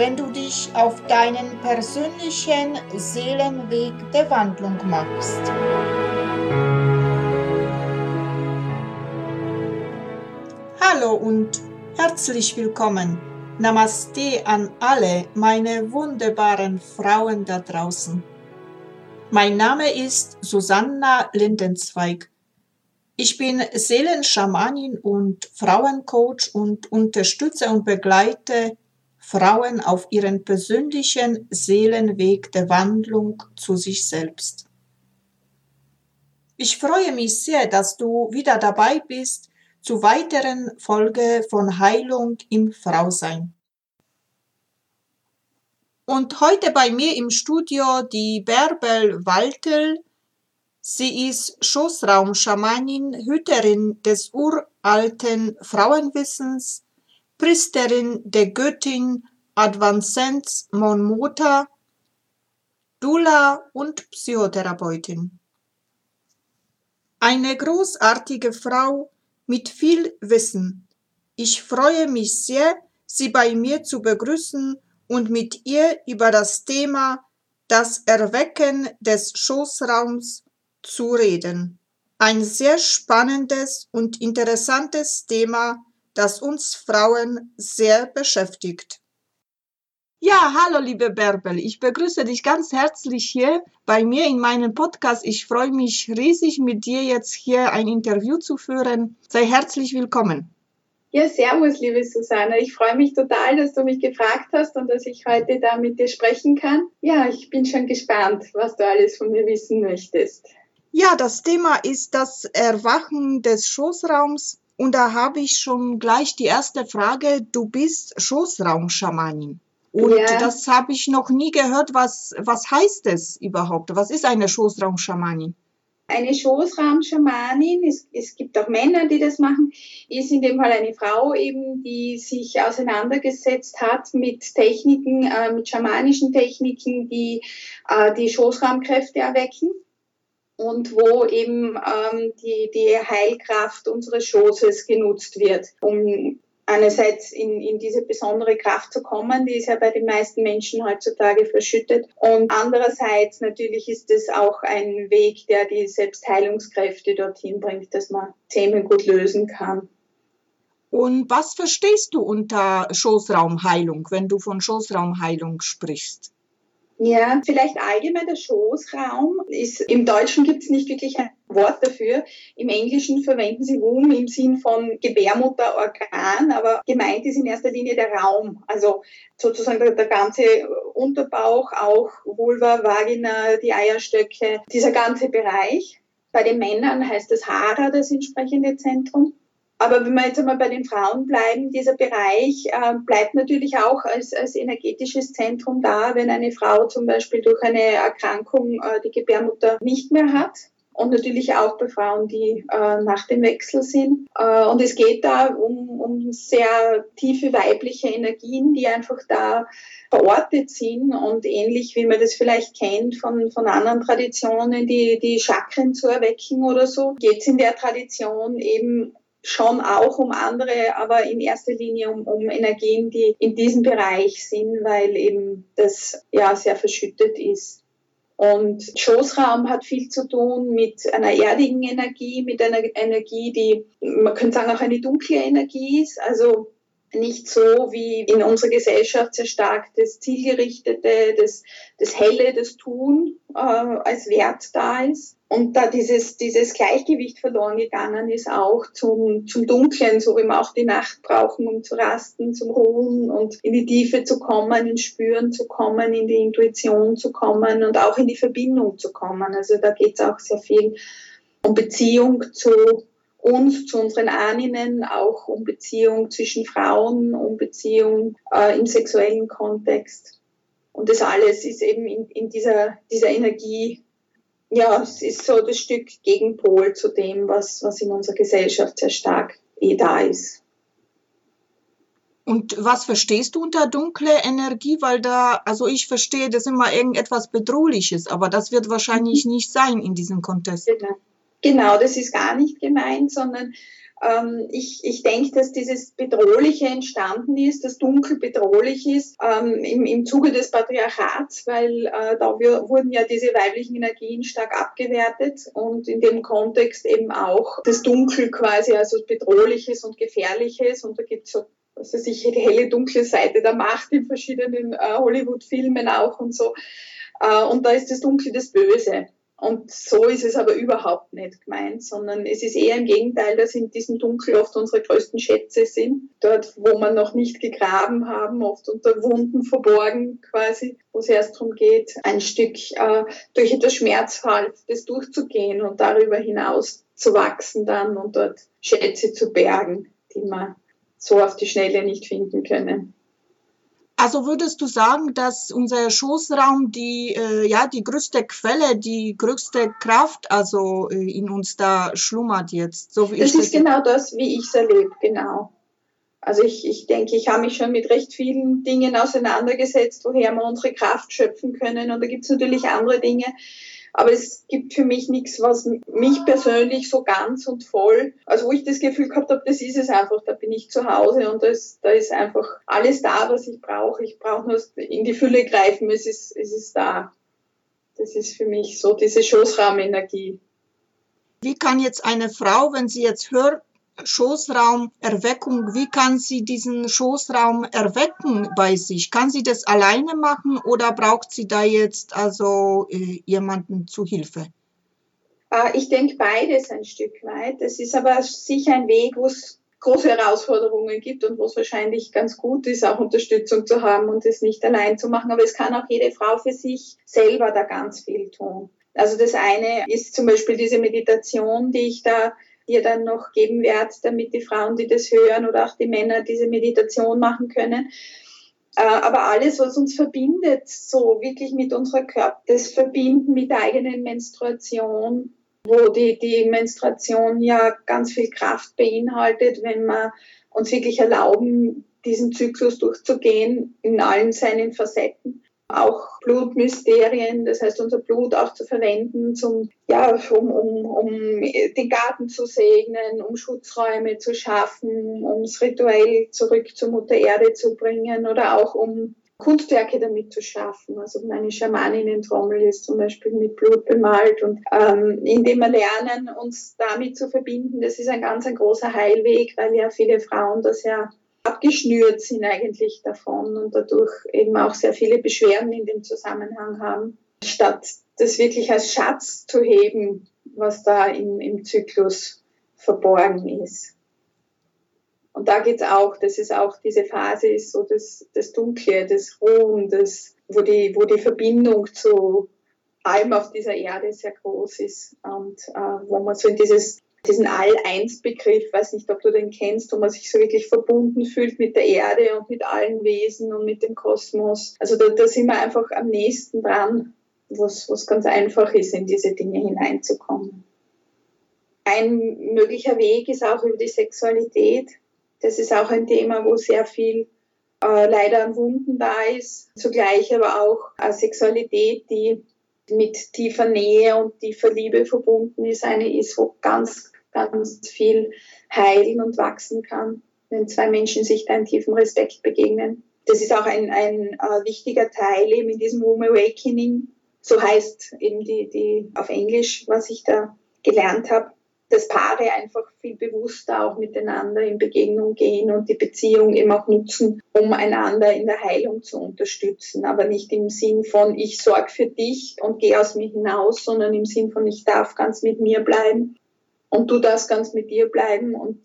wenn du dich auf deinen persönlichen Seelenweg der Wandlung machst. Hallo und herzlich willkommen. Namaste an alle meine wunderbaren Frauen da draußen. Mein Name ist Susanna Lindenzweig. Ich bin Seelenschamanin und Frauencoach und unterstütze und begleite Frauen auf ihren persönlichen Seelenweg der Wandlung zu sich selbst. Ich freue mich sehr, dass du wieder dabei bist zu weiteren Folge von Heilung im Frausein. Und heute bei mir im Studio die Bärbel Waltel. Sie ist Schoßraumschamanin, Hüterin des uralten Frauenwissens, Priesterin der Göttin Advancens Monmota, Dula und Psychotherapeutin. Eine großartige Frau mit viel Wissen. Ich freue mich sehr, Sie bei mir zu begrüßen und mit ihr über das Thema das Erwecken des Schoßraums zu reden. Ein sehr spannendes und interessantes Thema, das uns Frauen sehr beschäftigt. Ja, hallo liebe Bärbel, ich begrüße dich ganz herzlich hier bei mir in meinem Podcast. Ich freue mich riesig, mit dir jetzt hier ein Interview zu führen. Sei herzlich willkommen. Ja, servus, liebe Susanne. Ich freue mich total, dass du mich gefragt hast und dass ich heute da mit dir sprechen kann. Ja, ich bin schon gespannt, was du alles von mir wissen möchtest. Ja, das Thema ist das Erwachen des Schoßraums und da habe ich schon gleich die erste Frage. Du bist Schoßraumschamanin. Und ja. das habe ich noch nie gehört. Was, was heißt es überhaupt? Was ist eine Schoßraumschamanin? Eine Schoßraumschamanin, es, es gibt auch Männer, die das machen, ist in dem Fall eine Frau eben, die sich auseinandergesetzt hat mit Techniken, äh, mit schamanischen Techniken, die äh, die Schoßraumkräfte erwecken und wo eben ähm, die, die Heilkraft unseres Schoßes genutzt wird, um einerseits in, in diese besondere Kraft zu kommen, die ist ja bei den meisten Menschen heutzutage verschüttet. Und andererseits natürlich ist es auch ein Weg, der die Selbstheilungskräfte dorthin bringt, dass man Themen gut lösen kann. Und was verstehst du unter Schoßraumheilung, wenn du von Schoßraumheilung sprichst? Ja, vielleicht allgemein der Schoßraum ist, im Deutschen gibt es nicht wirklich ein Wort dafür. Im Englischen verwenden sie Womb im Sinn von Gebärmutterorgan, aber gemeint ist in erster Linie der Raum. Also sozusagen der, der ganze Unterbauch, auch Vulva, Vagina, die Eierstöcke, dieser ganze Bereich. Bei den Männern heißt das Hara, das entsprechende Zentrum. Aber wenn wir jetzt einmal bei den Frauen bleiben, dieser Bereich äh, bleibt natürlich auch als, als energetisches Zentrum da, wenn eine Frau zum Beispiel durch eine Erkrankung äh, die Gebärmutter nicht mehr hat. Und natürlich auch bei Frauen, die äh, nach dem Wechsel sind. Äh, und es geht da um, um sehr tiefe weibliche Energien, die einfach da verortet sind und ähnlich wie man das vielleicht kennt von, von anderen Traditionen, die, die Chakren zu erwecken oder so, geht es in der Tradition eben schon auch um andere, aber in erster Linie um, um Energien, die in diesem Bereich sind, weil eben das ja sehr verschüttet ist. Und Schoßraum hat viel zu tun mit einer erdigen Energie, mit einer Energie, die, man könnte sagen, auch eine dunkle Energie ist. Also nicht so wie in unserer Gesellschaft sehr stark das Zielgerichtete, das, das Helle, das Tun äh, als Wert da ist. Und da dieses, dieses Gleichgewicht verloren gegangen ist auch zum, zum Dunklen, so wie wir auch die Nacht brauchen, um zu rasten, zum Ruhen und in die Tiefe zu kommen, ins Spüren zu kommen, in die Intuition zu kommen und auch in die Verbindung zu kommen. Also da geht es auch sehr viel um Beziehung zu uns, zu unseren Ahnen, auch um Beziehung zwischen Frauen, um Beziehung äh, im sexuellen Kontext. Und das alles ist eben in, in dieser, dieser Energie ja, es ist so das Stück Gegenpol zu dem, was, was in unserer Gesellschaft sehr stark eh da ist. Und was verstehst du unter dunkle Energie? Weil da, also ich verstehe das immer irgendetwas Bedrohliches, aber das wird wahrscheinlich mhm. nicht sein in diesem Kontext. Genau. genau, das ist gar nicht gemeint, sondern ähm, ich, ich denke, dass dieses Bedrohliche entstanden ist, das Dunkel bedrohlich ist ähm, im, im Zuge des Patriarchats, weil äh, da wir, wurden ja diese weiblichen Energien stark abgewertet und in dem Kontext eben auch das Dunkel quasi als Bedrohliches und Gefährliches und da gibt es so was weiß ich, die helle, dunkle Seite der Macht in verschiedenen äh, Hollywood-Filmen auch und so. Äh, und da ist das Dunkle das Böse. Und so ist es aber überhaupt nicht gemeint, sondern es ist eher im Gegenteil, dass in diesem Dunkel oft unsere größten Schätze sind. Dort, wo man noch nicht gegraben haben, oft unter Wunden verborgen quasi, wo es erst darum geht, ein Stück äh, durch etwas Schmerzhaftes durchzugehen und darüber hinaus zu wachsen dann und dort Schätze zu bergen, die man so auf die Schnelle nicht finden können. Also würdest du sagen, dass unser Schoßraum die, äh, ja, die größte Quelle, die größte Kraft also äh, in uns da schlummert jetzt? So wie das ist genau das, wie ich es erlebe, genau. Also ich, ich denke, ich habe mich schon mit recht vielen Dingen auseinandergesetzt, woher wir unsere Kraft schöpfen können. Und da gibt es natürlich andere Dinge, aber es gibt für mich nichts, was mich persönlich so ganz und voll, also wo ich das Gefühl gehabt habe, das ist es einfach, da bin ich zu Hause und das, da ist einfach alles da, was ich brauche. Ich brauche nur in die Fülle greifen, es ist, es ist da. Das ist für mich so diese Schoßraumenergie. Wie kann jetzt eine Frau, wenn sie jetzt hört, Schoßraumerweckung, wie kann sie diesen Schoßraum erwecken bei sich? Kann sie das alleine machen oder braucht sie da jetzt also äh, jemanden zu Hilfe? Äh, ich denke beides ein Stück weit. Es ist aber sicher ein Weg, wo es große Herausforderungen gibt und wo es wahrscheinlich ganz gut ist, auch Unterstützung zu haben und es nicht allein zu machen. Aber es kann auch jede Frau für sich selber da ganz viel tun. Also das eine ist zum Beispiel diese Meditation, die ich da dir dann noch geben werde, damit die Frauen, die das hören oder auch die Männer diese Meditation machen können. Äh, aber alles, was uns verbindet, so wirklich mit unserer Körper, das Verbinden mit der eigenen Menstruation, wo die, die Menstruation ja ganz viel Kraft beinhaltet, wenn wir uns wirklich erlauben, diesen Zyklus durchzugehen in allen seinen Facetten auch Blutmysterien, das heißt unser Blut auch zu verwenden, zum, ja, um, um, um den Garten zu segnen, um Schutzräume zu schaffen, um es rituell zurück zur Mutter Erde zu bringen oder auch um Kunstwerke damit zu schaffen. Also meine Schamaninnen-Trommel ist zum Beispiel mit Blut bemalt und ähm, indem wir lernen, uns damit zu verbinden, das ist ein ganz ein großer Heilweg, weil ja viele Frauen das ja abgeschnürt sind eigentlich davon und dadurch eben auch sehr viele Beschwerden in dem Zusammenhang haben, statt das wirklich als Schatz zu heben, was da im, im Zyklus verborgen ist. Und da geht es auch, das ist auch diese Phase, ist so das, das Dunkle, das Ruhen, das, wo, die, wo die Verbindung zu allem auf dieser Erde sehr groß ist und äh, wo man so in dieses diesen All-Eins-Begriff, weiß nicht, ob du den kennst, wo man sich so wirklich verbunden fühlt mit der Erde und mit allen Wesen und mit dem Kosmos. Also da, da sind wir einfach am nächsten dran, was, was ganz einfach ist, in diese Dinge hineinzukommen. Ein möglicher Weg ist auch über die Sexualität. Das ist auch ein Thema, wo sehr viel äh, leider an Wunden da ist. Zugleich aber auch äh, Sexualität, die mit tiefer Nähe und tiefer Liebe verbunden ist, eine ist, wo ganz, ganz viel heilen und wachsen kann, wenn zwei Menschen sich da in tiefem Respekt begegnen. Das ist auch ein, ein äh, wichtiger Teil eben in diesem Womb Awakening, so heißt eben die, die auf Englisch, was ich da gelernt habe dass Paare einfach viel bewusster auch miteinander in Begegnung gehen und die Beziehung eben auch nutzen, um einander in der Heilung zu unterstützen. Aber nicht im Sinn von, ich sorge für dich und gehe aus mir hinaus, sondern im Sinn von, ich darf ganz mit mir bleiben und du darfst ganz mit dir bleiben und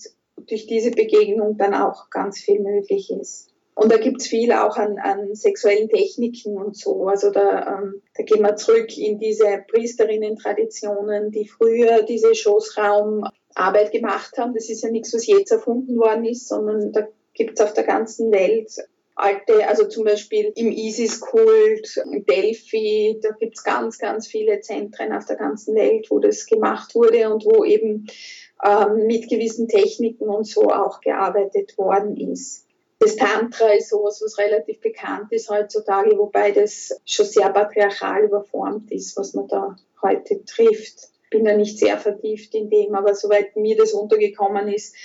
durch diese Begegnung dann auch ganz viel möglich ist. Und da gibt's viel auch an, an sexuellen Techniken und so. Also da, ähm, da gehen wir zurück in diese Priesterinnen-Traditionen, die früher diese Schoßraumarbeit gemacht haben. Das ist ja nichts, was jetzt erfunden worden ist, sondern da gibt's auf der ganzen Welt alte, also zum Beispiel im Isis-Kult, Delphi, da gibt es ganz, ganz viele Zentren auf der ganzen Welt, wo das gemacht wurde und wo eben ähm, mit gewissen Techniken und so auch gearbeitet worden ist. Das Tantra ist sowas, was relativ bekannt ist heutzutage, wobei das schon sehr patriarchal überformt ist, was man da heute trifft. Bin da nicht sehr vertieft in dem, aber soweit mir das untergekommen ist,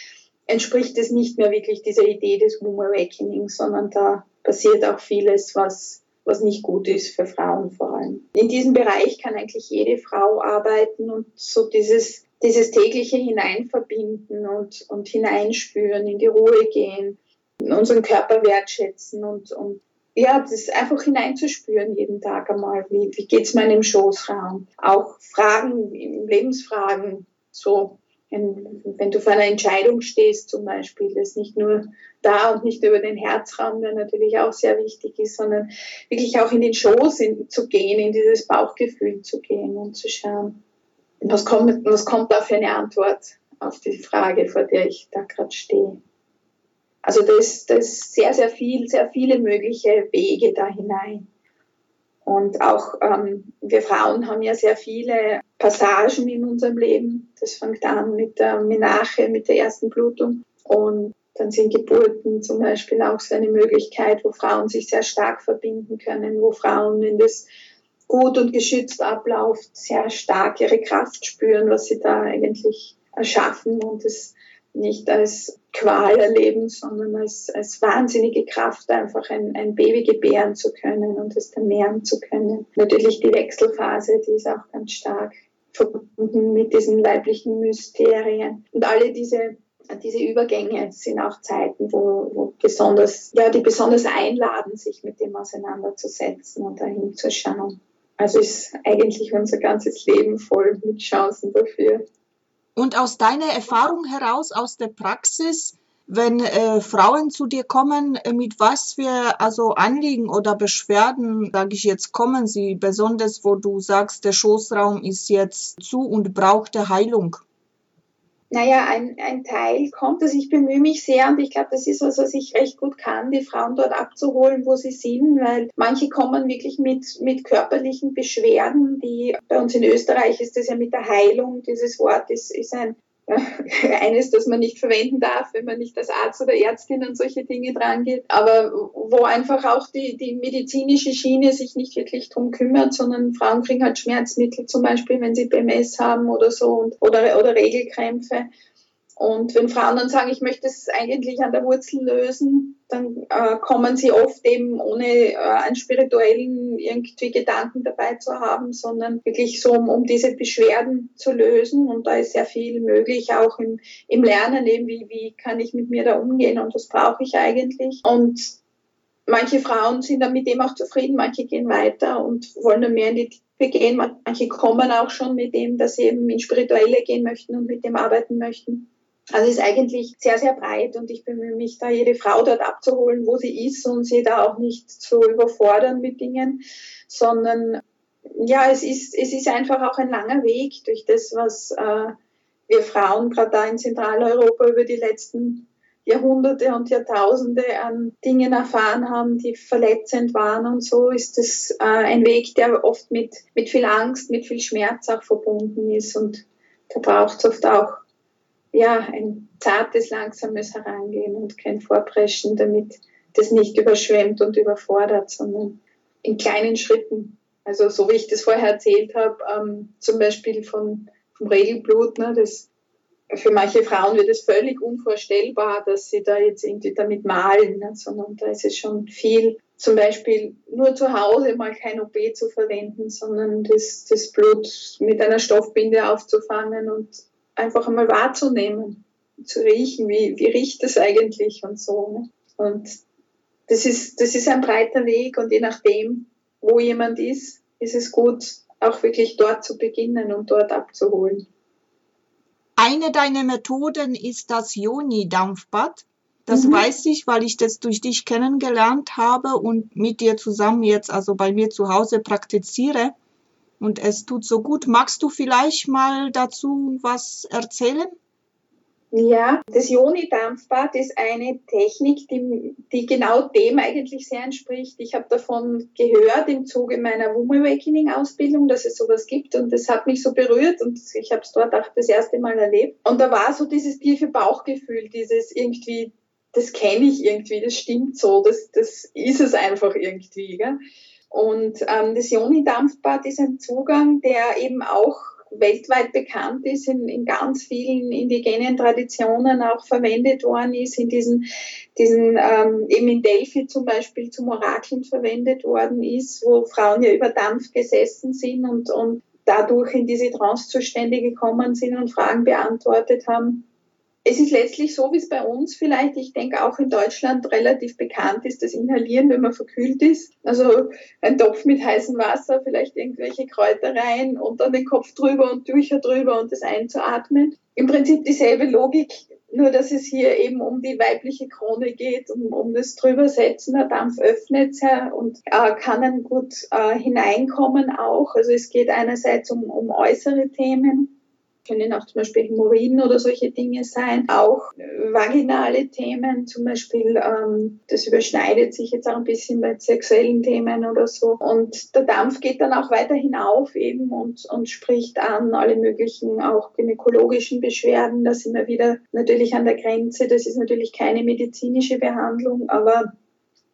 entspricht es nicht mehr wirklich dieser Idee des Womb Awakening, sondern da passiert auch vieles, was, was nicht gut ist für Frauen vor allem. In diesem Bereich kann eigentlich jede Frau arbeiten und so dieses, dieses tägliche Hineinverbinden und, und hineinspüren, in die Ruhe gehen, unseren Körper wertschätzen und, und ja, das einfach hineinzuspüren jeden Tag einmal. Wie, wie geht es meinem Schoßraum? Auch Fragen, Lebensfragen, so wenn du vor einer Entscheidung stehst zum Beispiel, ist nicht nur da und nicht über den Herzraum, der natürlich auch sehr wichtig ist, sondern wirklich auch in den Schoß in, zu gehen, in dieses Bauchgefühl zu gehen und zu schauen, was kommt, was kommt da für eine Antwort auf die Frage, vor der ich da gerade stehe. Also da ist, da sehr, sehr viel, sehr viele mögliche Wege da hinein. Und auch ähm, wir Frauen haben ja sehr viele Passagen in unserem Leben. Das fängt an mit der Menache, mit der ersten Blutung. Und dann sind Geburten zum Beispiel auch so eine Möglichkeit, wo Frauen sich sehr stark verbinden können, wo Frauen, wenn das gut und geschützt abläuft, sehr stark ihre Kraft spüren, was sie da eigentlich erschaffen und es nicht als Qual erleben, sondern als, als wahnsinnige Kraft, einfach ein, ein Baby gebären zu können und es dann nähren zu können. Natürlich die Wechselphase, die ist auch ganz stark verbunden mit diesen weiblichen Mysterien. Und alle diese diese Übergänge sind auch Zeiten, wo, wo besonders, ja, die besonders einladen, sich mit dem auseinanderzusetzen und dahin zu schauen. Also ist eigentlich unser ganzes Leben voll mit Chancen dafür. Und aus deiner Erfahrung heraus, aus der Praxis, wenn äh, Frauen zu dir kommen, äh, mit was für also Anliegen oder Beschwerden, sage ich jetzt, kommen sie, besonders wo du sagst, der Schoßraum ist jetzt zu und braucht Heilung? naja, ein, ein Teil kommt. Also ich bemühe mich sehr und ich glaube, das ist was, was ich recht gut kann, die Frauen dort abzuholen, wo sie sind, weil manche kommen wirklich mit, mit körperlichen Beschwerden, die bei uns in Österreich ist das ja mit der Heilung, dieses Wort ist, ist ein eines, das man nicht verwenden darf, wenn man nicht als Arzt oder Ärztin an solche Dinge drangeht, aber wo einfach auch die, die medizinische Schiene sich nicht wirklich drum kümmert, sondern Frauen kriegen halt Schmerzmittel zum Beispiel, wenn sie PMS haben oder so und, oder, oder Regelkrämpfe. Und wenn Frauen dann sagen, ich möchte es eigentlich an der Wurzel lösen, dann äh, kommen sie oft eben ohne äh, einen spirituellen irgendwie Gedanken dabei zu haben, sondern wirklich so, um, um diese Beschwerden zu lösen. Und da ist sehr viel möglich, auch im, im Lernen eben, wie, wie kann ich mit mir da umgehen und was brauche ich eigentlich. Und manche Frauen sind dann mit dem auch zufrieden, manche gehen weiter und wollen dann mehr in die Tiefe gehen. Manche kommen auch schon mit dem, dass sie eben in Spirituelle gehen möchten und mit dem arbeiten möchten. Also ist eigentlich sehr, sehr breit und ich bemühe mich da, jede Frau dort abzuholen, wo sie ist und sie da auch nicht zu überfordern mit Dingen, sondern ja, es ist, es ist einfach auch ein langer Weg durch das, was äh, wir Frauen gerade da in Zentraleuropa über die letzten Jahrhunderte und Jahrtausende an Dingen erfahren haben, die verletzend waren und so ist es äh, ein Weg, der oft mit, mit viel Angst, mit viel Schmerz auch verbunden ist und da braucht es oft auch ja, ein zartes, langsames Herangehen und kein Vorpreschen, damit das nicht überschwemmt und überfordert, sondern in kleinen Schritten. Also so wie ich das vorher erzählt habe, ähm, zum Beispiel von, vom Regelblut, ne, das, für manche Frauen wird es völlig unvorstellbar, dass sie da jetzt irgendwie damit malen, ne, sondern da ist es schon viel, zum Beispiel nur zu Hause mal kein OP zu verwenden, sondern das, das Blut mit einer Stoffbinde aufzufangen und einfach einmal wahrzunehmen, zu riechen, wie, wie riecht es eigentlich und so. Ne? Und das ist, das ist ein breiter Weg und je nachdem, wo jemand ist, ist es gut, auch wirklich dort zu beginnen und dort abzuholen. Eine deiner Methoden ist das Joni-Dampfbad. Das mhm. weiß ich, weil ich das durch dich kennengelernt habe und mit dir zusammen jetzt, also bei mir zu Hause praktiziere und es tut so gut. Magst du vielleicht mal dazu was erzählen? Ja, das Joni-Dampfbad ist eine Technik, die, die genau dem eigentlich sehr entspricht. Ich habe davon gehört im Zuge meiner Womb Awakening Ausbildung, dass es sowas gibt und das hat mich so berührt und ich habe es dort auch das erste Mal erlebt. Und da war so dieses tiefe Bauchgefühl, dieses irgendwie, das kenne ich irgendwie, das stimmt so, das, das ist es einfach irgendwie. Gell? Und ähm, das Joni-Dampfbad ist ein Zugang, der eben auch weltweit bekannt ist, in, in ganz vielen indigenen Traditionen auch verwendet worden ist, in diesen, diesen ähm, eben in Delphi zum Beispiel zum Orakeln verwendet worden ist, wo Frauen ja über Dampf gesessen sind und, und dadurch in diese Trancezustände gekommen sind und Fragen beantwortet haben es ist letztlich so, wie es bei uns vielleicht, ich denke auch in Deutschland relativ bekannt ist, das Inhalieren, wenn man verkühlt ist. Also ein Topf mit heißem Wasser, vielleicht irgendwelche Kräuter rein und dann den Kopf drüber und Tücher drüber und das einzuatmen. Im Prinzip dieselbe Logik, nur dass es hier eben um die weibliche Krone geht, um, um das Drübersetzen. Der Dampf öffnet ja und äh, kann dann gut äh, hineinkommen auch. Also es geht einerseits um, um äußere Themen, können auch zum Beispiel Hämorrhoiden oder solche Dinge sein, auch vaginale Themen, zum Beispiel, ähm, das überschneidet sich jetzt auch ein bisschen bei sexuellen Themen oder so. Und der Dampf geht dann auch weiter hinauf eben und, und spricht an alle möglichen auch gynäkologischen Beschwerden. Da sind wir wieder natürlich an der Grenze. Das ist natürlich keine medizinische Behandlung, aber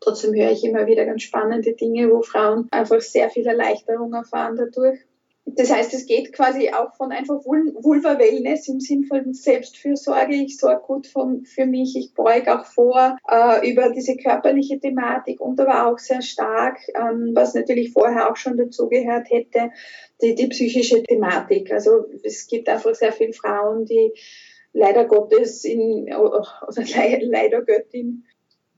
Trotzdem höre ich immer wieder ganz spannende Dinge, wo Frauen einfach sehr viel Erleichterung erfahren dadurch. Das heißt, es geht quasi auch von einfach Vulva-Wellness im Sinn von Selbstfürsorge. Ich sorge gut von, für mich, ich beuge auch vor äh, über diese körperliche Thematik und aber auch sehr stark, ähm, was natürlich vorher auch schon dazugehört hätte, die, die psychische Thematik. Also es gibt einfach sehr viele Frauen, die leider Gottes in, oder leider Göttin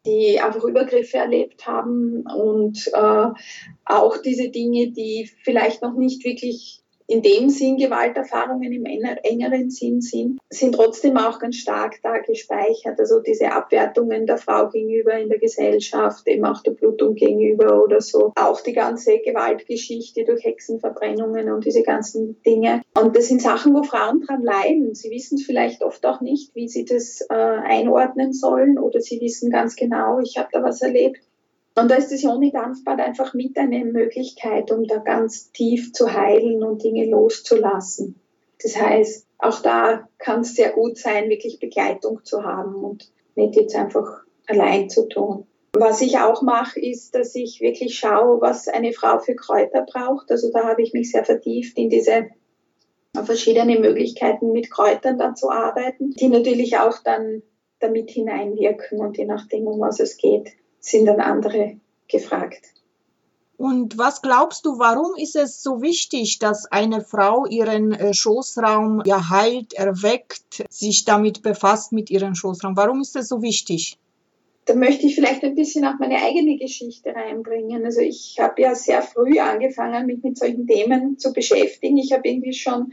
die einfach Übergriffe erlebt haben und äh, auch diese Dinge, die vielleicht noch nicht wirklich in dem Sinn Gewalterfahrungen im engeren Sinn sind, sind trotzdem auch ganz stark da gespeichert. Also diese Abwertungen der Frau gegenüber in der Gesellschaft, eben auch der Blutung gegenüber oder so. Auch die ganze Gewaltgeschichte durch Hexenverbrennungen und diese ganzen Dinge. Und das sind Sachen, wo Frauen dran leiden. Sie wissen vielleicht oft auch nicht, wie sie das äh, einordnen sollen oder sie wissen ganz genau, ich habe da was erlebt. Und da ist das Joni-Dampfbad einfach mit eine Möglichkeit, um da ganz tief zu heilen und Dinge loszulassen. Das heißt, auch da kann es sehr gut sein, wirklich Begleitung zu haben und nicht jetzt einfach allein zu tun. Was ich auch mache, ist, dass ich wirklich schaue, was eine Frau für Kräuter braucht. Also da habe ich mich sehr vertieft in diese verschiedenen Möglichkeiten mit Kräutern dann zu arbeiten, die natürlich auch dann damit hineinwirken und je nachdem, um was es geht, sind dann andere gefragt. Und was glaubst du, warum ist es so wichtig, dass eine Frau ihren äh, Schoßraum ja heilt, erweckt, sich damit befasst mit ihrem Schoßraum? Warum ist es so wichtig? Da möchte ich vielleicht ein bisschen auch meine eigene Geschichte reinbringen. Also ich habe ja sehr früh angefangen, mich mit solchen Themen zu beschäftigen. Ich habe irgendwie schon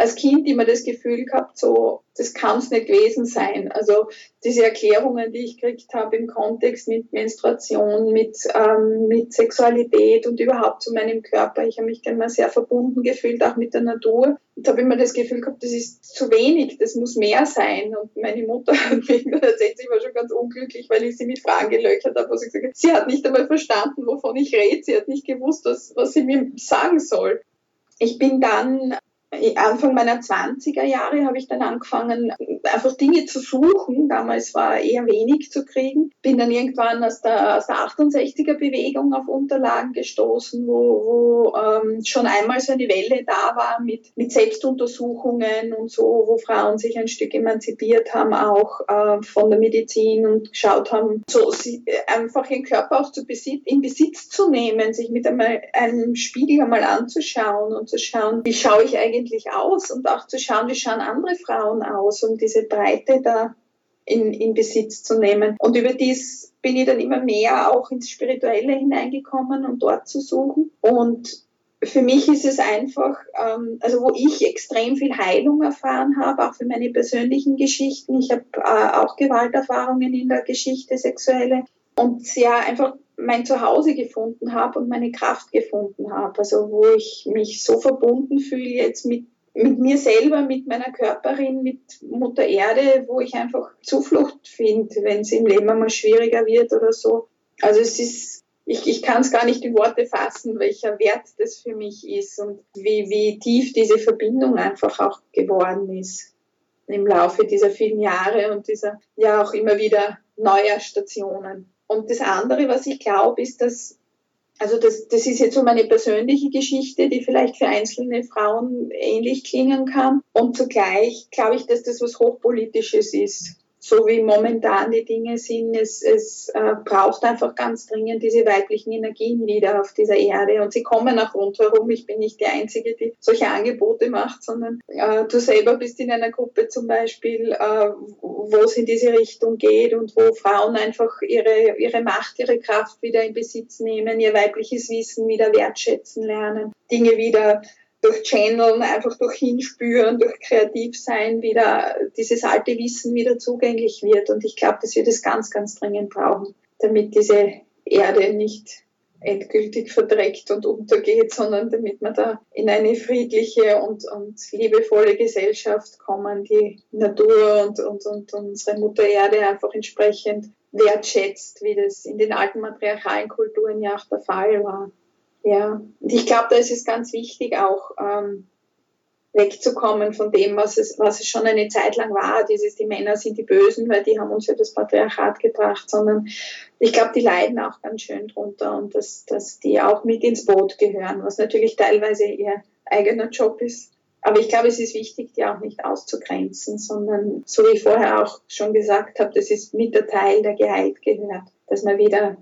als Kind immer das Gefühl gehabt, so, das kann es nicht gewesen sein. Also diese Erklärungen, die ich gekriegt habe im Kontext mit Menstruation, mit, ähm, mit Sexualität und überhaupt zu meinem Körper. Ich habe mich dann immer sehr verbunden gefühlt, auch mit der Natur. Und habe immer das Gefühl gehabt, das ist zu wenig, das muss mehr sein. Und meine Mutter hat mich sie war schon ganz unglücklich, weil ich sie mit Fragen gelöchert habe, wo sie gesagt hat, sie hat nicht einmal verstanden, wovon ich rede. Sie hat nicht gewusst, was, was sie mir sagen soll. Ich bin dann Anfang meiner 20er Jahre habe ich dann angefangen, einfach Dinge zu suchen. Damals war eher wenig zu kriegen. Bin dann irgendwann aus der, aus der 68er Bewegung auf Unterlagen gestoßen, wo, wo ähm, schon einmal so eine Welle da war mit, mit Selbstuntersuchungen und so, wo Frauen sich ein Stück emanzipiert haben, auch äh, von der Medizin und geschaut haben, so sie, einfach ihren Körper auch zu Besitz, in Besitz zu nehmen, sich mit einmal einem Spiegel einmal anzuschauen und zu schauen, wie schaue ich eigentlich eigentlich aus und auch zu schauen, wie schauen andere Frauen aus, um diese Breite da in, in Besitz zu nehmen. Und über dies bin ich dann immer mehr auch ins Spirituelle hineingekommen und dort zu suchen. Und für mich ist es einfach, ähm, also wo ich extrem viel Heilung erfahren habe, auch für meine persönlichen Geschichten. Ich habe äh, auch Gewalterfahrungen in der Geschichte, sexuelle. Und sehr einfach mein Zuhause gefunden habe und meine Kraft gefunden habe. Also wo ich mich so verbunden fühle jetzt mit mit mir selber, mit meiner Körperin, mit Mutter Erde, wo ich einfach Zuflucht finde, wenn es im Leben einmal schwieriger wird oder so. Also es ist, ich, ich kann es gar nicht in Worte fassen, welcher Wert das für mich ist und wie, wie tief diese Verbindung einfach auch geworden ist im Laufe dieser vielen Jahre und dieser ja auch immer wieder neuer Stationen. Und das andere, was ich glaube, ist, dass also das, das ist jetzt so meine persönliche Geschichte, die vielleicht für einzelne Frauen ähnlich klingen kann. Und zugleich glaube ich, dass das was Hochpolitisches ist so wie momentan die Dinge sind, es, es äh, braucht einfach ganz dringend diese weiblichen Energien wieder auf dieser Erde. Und sie kommen auch rundherum. Ich bin nicht die Einzige, die solche Angebote macht, sondern äh, du selber bist in einer Gruppe zum Beispiel, äh, wo es in diese Richtung geht und wo Frauen einfach ihre, ihre Macht, ihre Kraft wieder in Besitz nehmen, ihr weibliches Wissen wieder wertschätzen lernen, Dinge wieder durch Channeln, einfach durch Hinspüren, durch Kreativsein wieder dieses alte Wissen wieder zugänglich wird. Und ich glaube, dass wir das ganz, ganz dringend brauchen, damit diese Erde nicht endgültig verdreckt und untergeht, sondern damit wir da in eine friedliche und, und liebevolle Gesellschaft kommen, die Natur und, und, und unsere Mutter Erde einfach entsprechend wertschätzt, wie das in den alten matriarchalen Kulturen ja auch der Fall war. Ja, und ich glaube, da ist es ganz wichtig, auch ähm, wegzukommen von dem, was es, was es schon eine Zeit lang war, dieses, die Männer sind die Bösen, weil die haben uns ja das Patriarchat gebracht, sondern ich glaube, die leiden auch ganz schön drunter und dass, dass die auch mit ins Boot gehören, was natürlich teilweise ihr eigener Job ist. Aber ich glaube, es ist wichtig, die auch nicht auszugrenzen, sondern, so wie ich vorher auch schon gesagt habe, das ist mit der Teil, der geheilt gehört, dass man wieder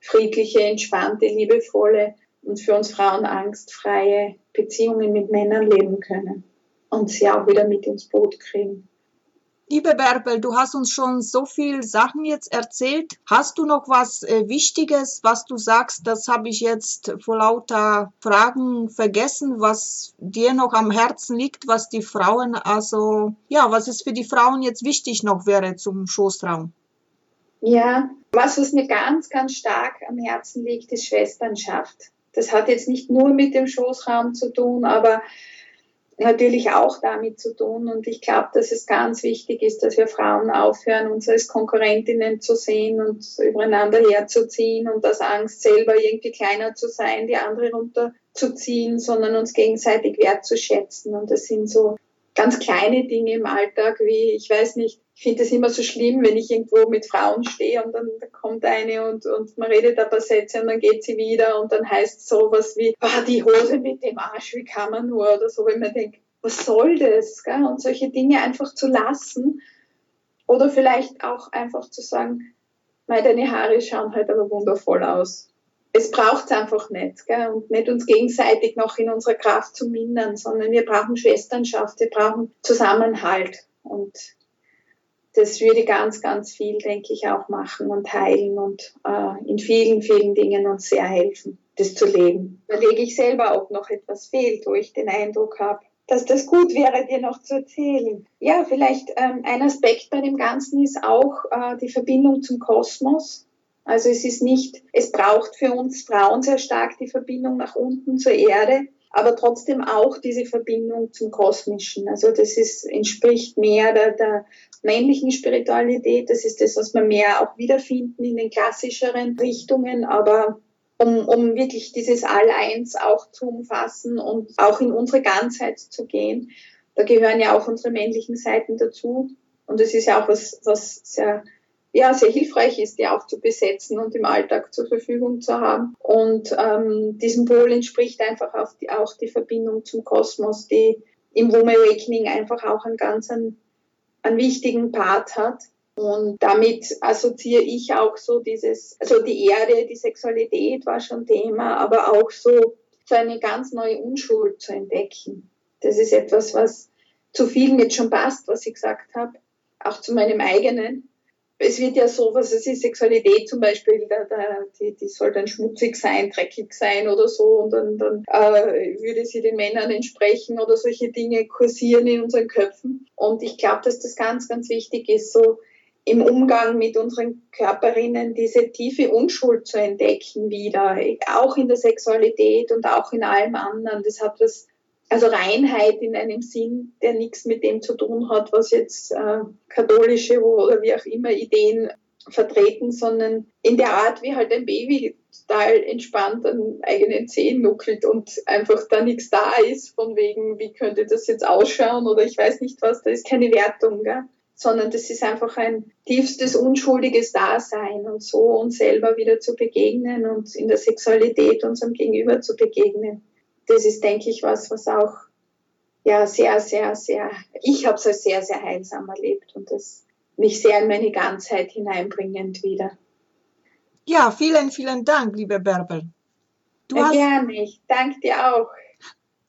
friedliche, entspannte, liebevolle und für uns Frauen angstfreie Beziehungen mit Männern leben können und sie auch wieder mit ins Boot kriegen. Liebe Bärbel, du hast uns schon so viel Sachen jetzt erzählt. Hast du noch was äh, Wichtiges, was du sagst, das habe ich jetzt vor lauter Fragen vergessen, was dir noch am Herzen liegt, was die Frauen, also ja, was es für die Frauen jetzt wichtig noch wäre zum Schoßraum? Ja, was, was mir ganz, ganz stark am Herzen liegt, ist Schwesternschaft. Das hat jetzt nicht nur mit dem Schoßraum zu tun, aber natürlich auch damit zu tun. Und ich glaube, dass es ganz wichtig ist, dass wir Frauen aufhören, uns als Konkurrentinnen zu sehen und übereinander herzuziehen und aus Angst, selber irgendwie kleiner zu sein, die andere runterzuziehen, sondern uns gegenseitig wertzuschätzen. Und das sind so ganz kleine Dinge im Alltag, wie, ich weiß nicht, ich finde es immer so schlimm, wenn ich irgendwo mit Frauen stehe und dann da kommt eine und, und man redet ein paar Sätze und dann geht sie wieder und dann heißt sowas wie, ah, die Hose mit dem Arsch, wie kann man nur oder so, wenn man denkt, was soll das? Gell? Und solche Dinge einfach zu lassen oder vielleicht auch einfach zu sagen, weil deine Haare schauen halt aber wundervoll aus. Es braucht es einfach nicht. Gell? Und nicht uns gegenseitig noch in unserer Kraft zu mindern, sondern wir brauchen Schwesternschaft, wir brauchen Zusammenhalt. Und das würde ganz, ganz viel, denke ich, auch machen und heilen und äh, in vielen, vielen Dingen uns sehr helfen, das zu leben. Da lege ich selber auch noch etwas fehlt, wo ich den Eindruck habe, dass das gut wäre, dir noch zu erzählen. Ja, vielleicht ähm, ein Aspekt bei dem Ganzen ist auch äh, die Verbindung zum Kosmos. Also es ist nicht, es braucht für uns Frauen sehr stark die Verbindung nach unten zur Erde, aber trotzdem auch diese Verbindung zum Kosmischen. Also das ist, entspricht mehr der, der männlichen Spiritualität. Das ist das, was wir mehr auch wiederfinden in den klassischeren Richtungen, aber um, um wirklich dieses All-Eins auch zu umfassen und auch in unsere Ganzheit zu gehen. Da gehören ja auch unsere männlichen Seiten dazu. Und das ist ja auch was, was sehr ja, sehr hilfreich ist, die auch zu besetzen und im Alltag zur Verfügung zu haben. Und ähm, diesem Pol entspricht einfach auch die, auch die Verbindung zum Kosmos, die im Womb Awakening einfach auch einen ganz einen, einen wichtigen Part hat. Und damit assoziiere ich auch so dieses, also die Erde, die Sexualität war schon Thema, aber auch so, so eine ganz neue Unschuld zu entdecken. Das ist etwas, was zu vielen jetzt schon passt, was ich gesagt habe, auch zu meinem eigenen es wird ja so, was es ist, Sexualität zum Beispiel, da, da, die, die soll dann schmutzig sein, dreckig sein oder so und dann, dann äh, würde sie den Männern entsprechen oder solche Dinge kursieren in unseren Köpfen. Und ich glaube, dass das ganz, ganz wichtig ist, so im Umgang mit unseren Körperinnen diese tiefe Unschuld zu entdecken wieder, auch in der Sexualität und auch in allem anderen. Das hat was also Reinheit in einem Sinn, der nichts mit dem zu tun hat, was jetzt äh, katholische oder wie auch immer Ideen vertreten, sondern in der Art, wie halt ein Baby total entspannt an eigenen Zehen nuckelt und einfach da nichts da ist, von wegen, wie könnte das jetzt ausschauen oder ich weiß nicht was, da ist keine Wertung, gell? sondern das ist einfach ein tiefstes, unschuldiges Dasein und so uns selber wieder zu begegnen und in der Sexualität unserem Gegenüber zu begegnen das ist, denke ich, was, was auch ja sehr, sehr, sehr, ich habe es als sehr, sehr heilsam erlebt und das mich sehr in meine Ganzheit hineinbringend wieder. Ja, vielen, vielen Dank, liebe Bärbel. Du ja, hast, gerne, ich danke dir auch.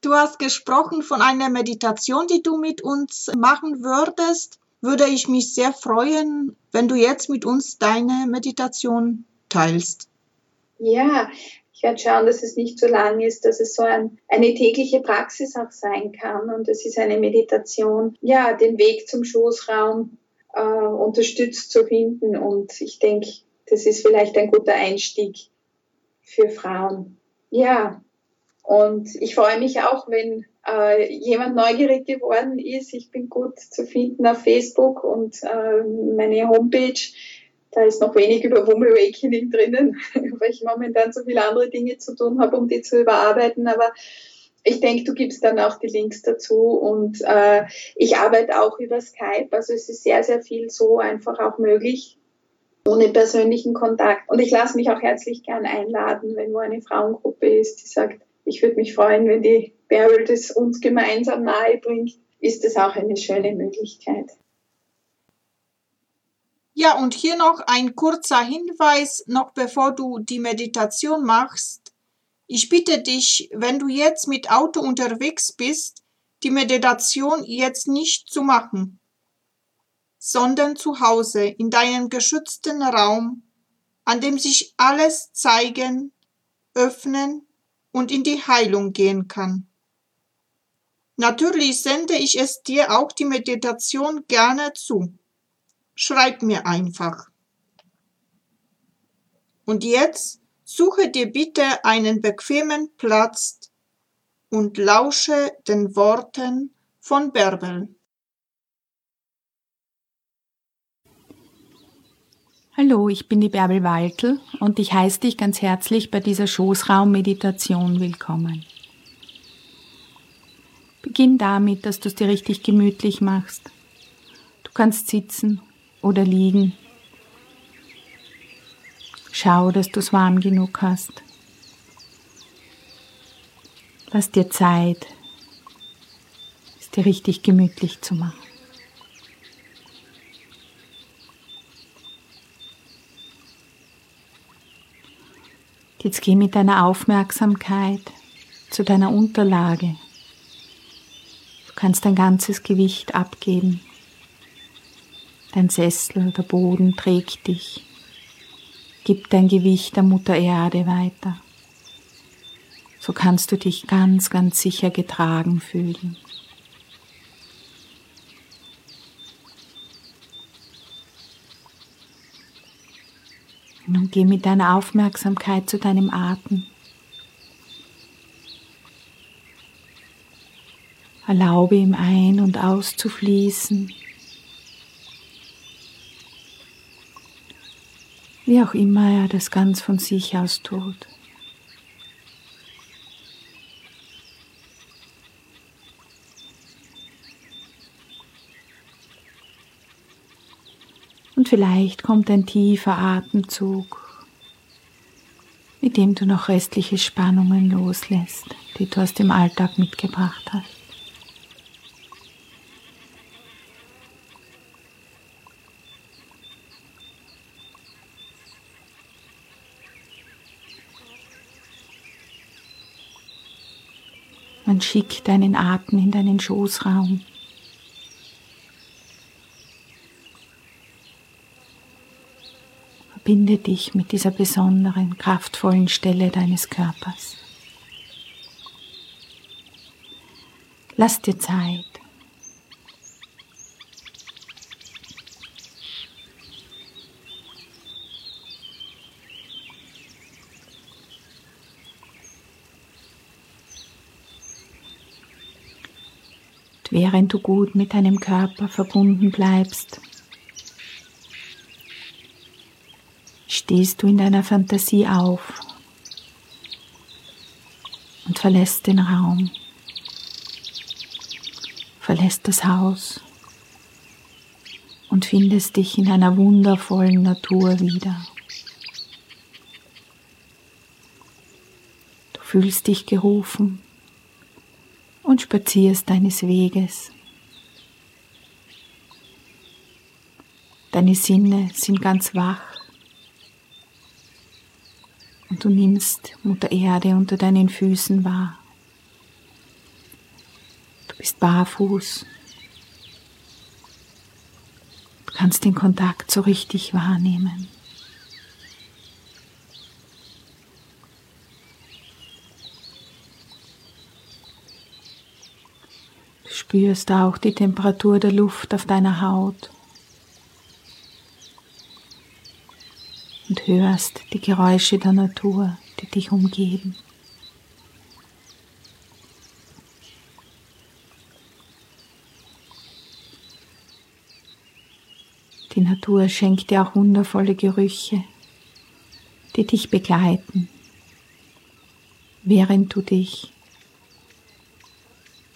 Du hast gesprochen von einer Meditation, die du mit uns machen würdest. Würde ich mich sehr freuen, wenn du jetzt mit uns deine Meditation teilst. Ja, ich werde schauen, dass es nicht so lang ist, dass es so ein, eine tägliche Praxis auch sein kann. Und es ist eine Meditation, ja, den Weg zum Schoßraum äh, unterstützt zu finden. Und ich denke, das ist vielleicht ein guter Einstieg für Frauen. Ja, und ich freue mich auch, wenn äh, jemand neugierig geworden ist. Ich bin gut zu finden auf Facebook und äh, meine Homepage da ist noch wenig über Womb Awakening drinnen, weil ich momentan so viele andere Dinge zu tun habe, um die zu überarbeiten. Aber ich denke, du gibst dann auch die Links dazu und äh, ich arbeite auch über Skype. Also es ist sehr, sehr viel so einfach auch möglich, ohne persönlichen Kontakt. Und ich lasse mich auch herzlich gern einladen, wenn wo eine Frauengruppe ist, die sagt, ich würde mich freuen, wenn die Beryl das uns gemeinsam nahe bringt, ist das auch eine schöne Möglichkeit. Ja, und hier noch ein kurzer Hinweis, noch bevor du die Meditation machst. Ich bitte dich, wenn du jetzt mit Auto unterwegs bist, die Meditation jetzt nicht zu machen, sondern zu Hause in deinem geschützten Raum, an dem sich alles zeigen, öffnen und in die Heilung gehen kann. Natürlich sende ich es dir auch die Meditation gerne zu. Schreib mir einfach. Und jetzt suche dir bitte einen bequemen Platz und lausche den Worten von Bärbel. Hallo, ich bin die Bärbel Waltel und ich heiße dich ganz herzlich bei dieser Schoßraummeditation willkommen. Beginn damit, dass du es dir richtig gemütlich machst. Du kannst sitzen oder liegen. Schau, dass du es warm genug hast. Lass dir Zeit, es dir richtig gemütlich zu machen. Jetzt geh mit deiner Aufmerksamkeit zu deiner Unterlage. Du kannst dein ganzes Gewicht abgeben. Dein Sessel, der Boden trägt dich. Gib dein Gewicht der Mutter Erde weiter. So kannst du dich ganz, ganz sicher getragen fühlen. Nun geh mit deiner Aufmerksamkeit zu deinem Atem. Erlaube ihm ein- und auszufließen. Wie auch immer er das ganz von sich aus tut. Und vielleicht kommt ein tiefer Atemzug, mit dem du noch restliche Spannungen loslässt, die du aus dem Alltag mitgebracht hast. Dann schick deinen Atem in deinen Schoßraum. Verbinde dich mit dieser besonderen, kraftvollen Stelle deines Körpers. Lass dir Zeit. Während du gut mit deinem Körper verbunden bleibst. Stehst du in deiner Fantasie auf und verlässt den Raum, verlässt das Haus und findest dich in einer wundervollen Natur wieder. Du fühlst dich gerufen und spazierst deines Weges. Deine Sinne sind ganz wach und du nimmst Mutter Erde unter deinen Füßen wahr. Du bist barfuß. Du kannst den Kontakt so richtig wahrnehmen. Spürst auch die Temperatur der Luft auf deiner Haut und hörst die Geräusche der Natur, die dich umgeben. Die Natur schenkt dir auch wundervolle Gerüche, die dich begleiten, während du dich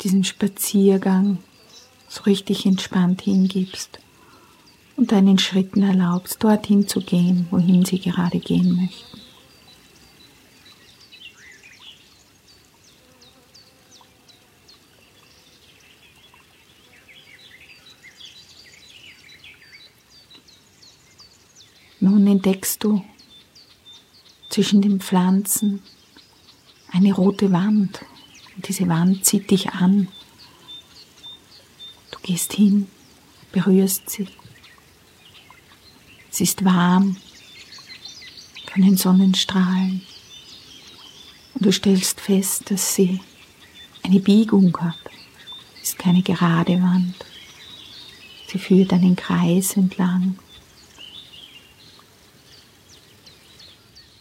diesen Spaziergang so richtig entspannt hingibst und deinen Schritten erlaubst, dorthin zu gehen, wohin sie gerade gehen möchten. Nun entdeckst du zwischen den Pflanzen eine rote Wand diese Wand zieht dich an. Du gehst hin, berührst sie. Sie ist warm von den Sonnenstrahlen. Und du stellst fest, dass sie eine Biegung hat. Es ist keine gerade Wand. Sie führt einen Kreis entlang.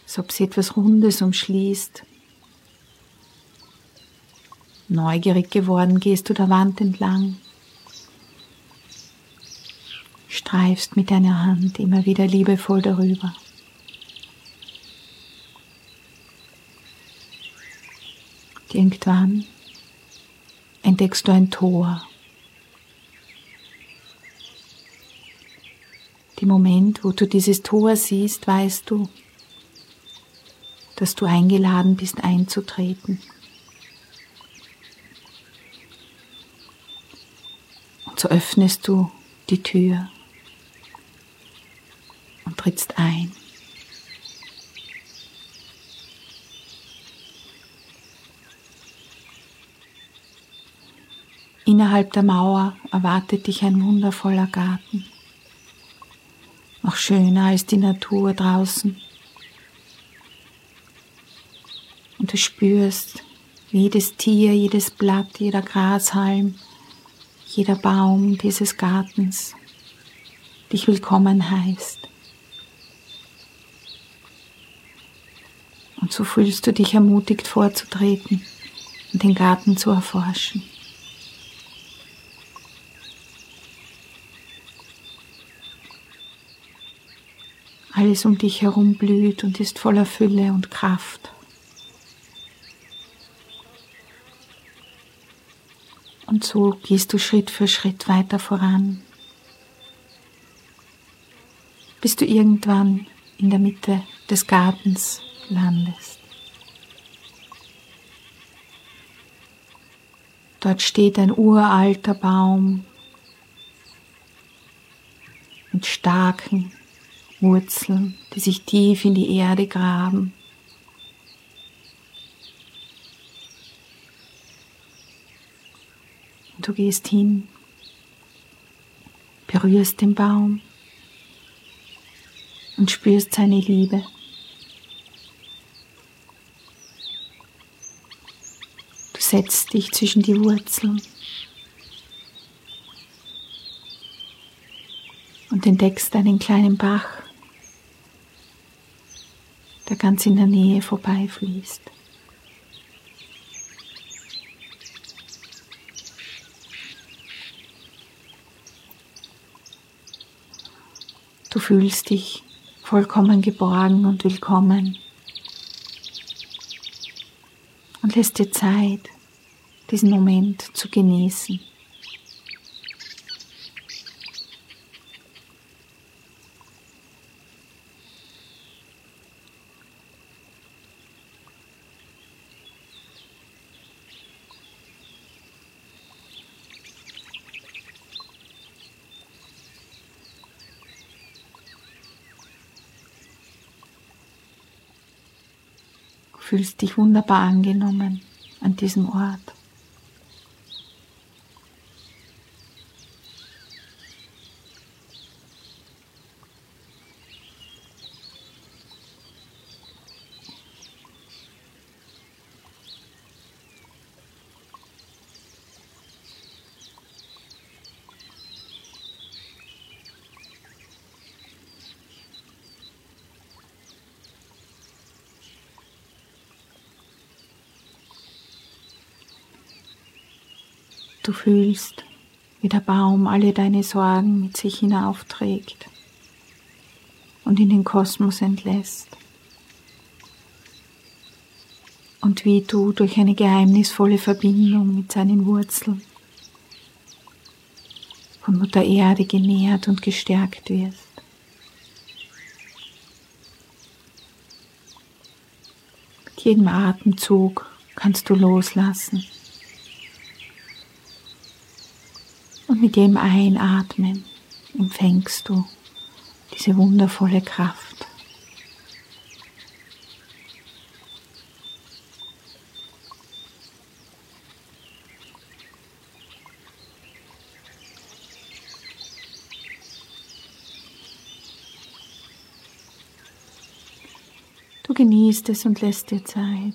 Als ob sie etwas Rundes umschließt. Neugierig geworden gehst du der Wand entlang, streifst mit deiner Hand immer wieder liebevoll darüber. Und irgendwann entdeckst du ein Tor. Dem Moment, wo du dieses Tor siehst, weißt du, dass du eingeladen bist einzutreten. So öffnest du die Tür und trittst ein. Innerhalb der Mauer erwartet dich ein wundervoller Garten, noch schöner als die Natur draußen. Und du spürst, jedes Tier, jedes Blatt, jeder Grashalm jeder Baum dieses Gartens dich willkommen heißt. Und so fühlst du dich ermutigt vorzutreten und den Garten zu erforschen. Alles um dich herum blüht und ist voller Fülle und Kraft. Und so gehst du Schritt für Schritt weiter voran, bis du irgendwann in der Mitte des Gartens landest. Dort steht ein uralter Baum mit starken Wurzeln, die sich tief in die Erde graben. Du gehst hin, berührst den Baum und spürst seine Liebe. Du setzt dich zwischen die Wurzeln und entdeckst einen kleinen Bach, der ganz in der Nähe Du fühlst dich vollkommen geborgen und willkommen und lässt dir Zeit, diesen Moment zu genießen. Fühlst dich wunderbar angenommen an diesem Ort. Fühlst, wie der Baum alle deine Sorgen mit sich hinaufträgt und in den Kosmos entlässt. Und wie du durch eine geheimnisvolle Verbindung mit seinen Wurzeln von Mutter Erde genährt und gestärkt wirst. Mit jedem Atemzug kannst du loslassen. Und mit dem Einatmen empfängst du diese wundervolle Kraft. Du genießt es und lässt dir Zeit.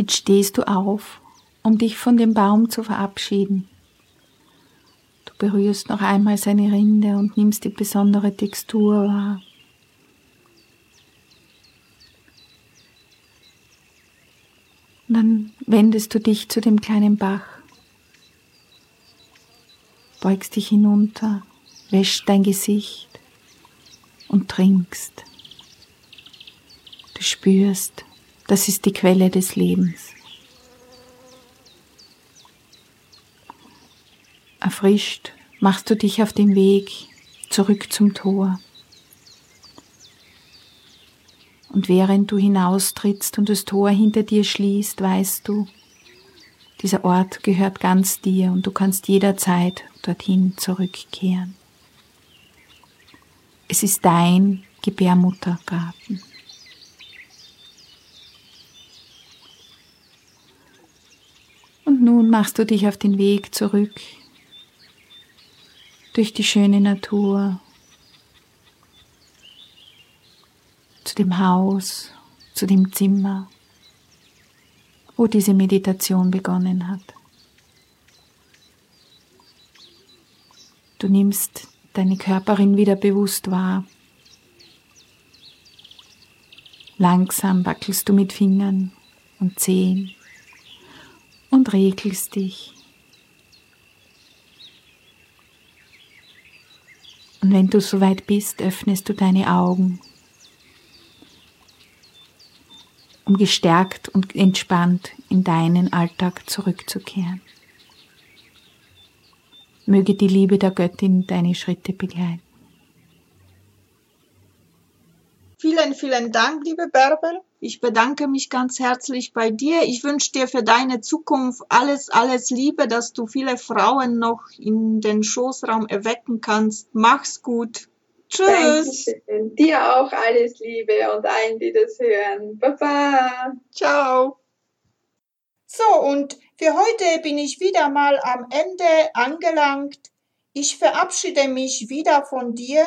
Jetzt stehst du auf, um dich von dem Baum zu verabschieden. Du berührst noch einmal seine Rinde und nimmst die besondere Textur wahr. Und dann wendest du dich zu dem kleinen Bach, beugst dich hinunter, wäschst dein Gesicht und trinkst. Du spürst, das ist die Quelle des Lebens. Erfrischt machst du dich auf den Weg zurück zum Tor. Und während du hinaustrittst und das Tor hinter dir schließt, weißt du, dieser Ort gehört ganz dir und du kannst jederzeit dorthin zurückkehren. Es ist dein Gebärmuttergarten. Nun machst du dich auf den Weg zurück durch die schöne Natur zu dem Haus, zu dem Zimmer, wo diese Meditation begonnen hat. Du nimmst deine Körperin wieder bewusst wahr. Langsam wackelst du mit Fingern und Zehen und regelst dich. Und wenn du soweit bist, öffnest du deine Augen um gestärkt und entspannt in deinen Alltag zurückzukehren. Möge die Liebe der Göttin deine Schritte begleiten. Vielen, vielen Dank, liebe Bärbel. Ich bedanke mich ganz herzlich bei dir. Ich wünsche dir für deine Zukunft alles, alles Liebe, dass du viele Frauen noch in den Schoßraum erwecken kannst. Mach's gut. Tschüss. Dankeschön. Dir auch alles Liebe und allen, die das hören. Baba. Ciao. So, und für heute bin ich wieder mal am Ende angelangt. Ich verabschiede mich wieder von dir.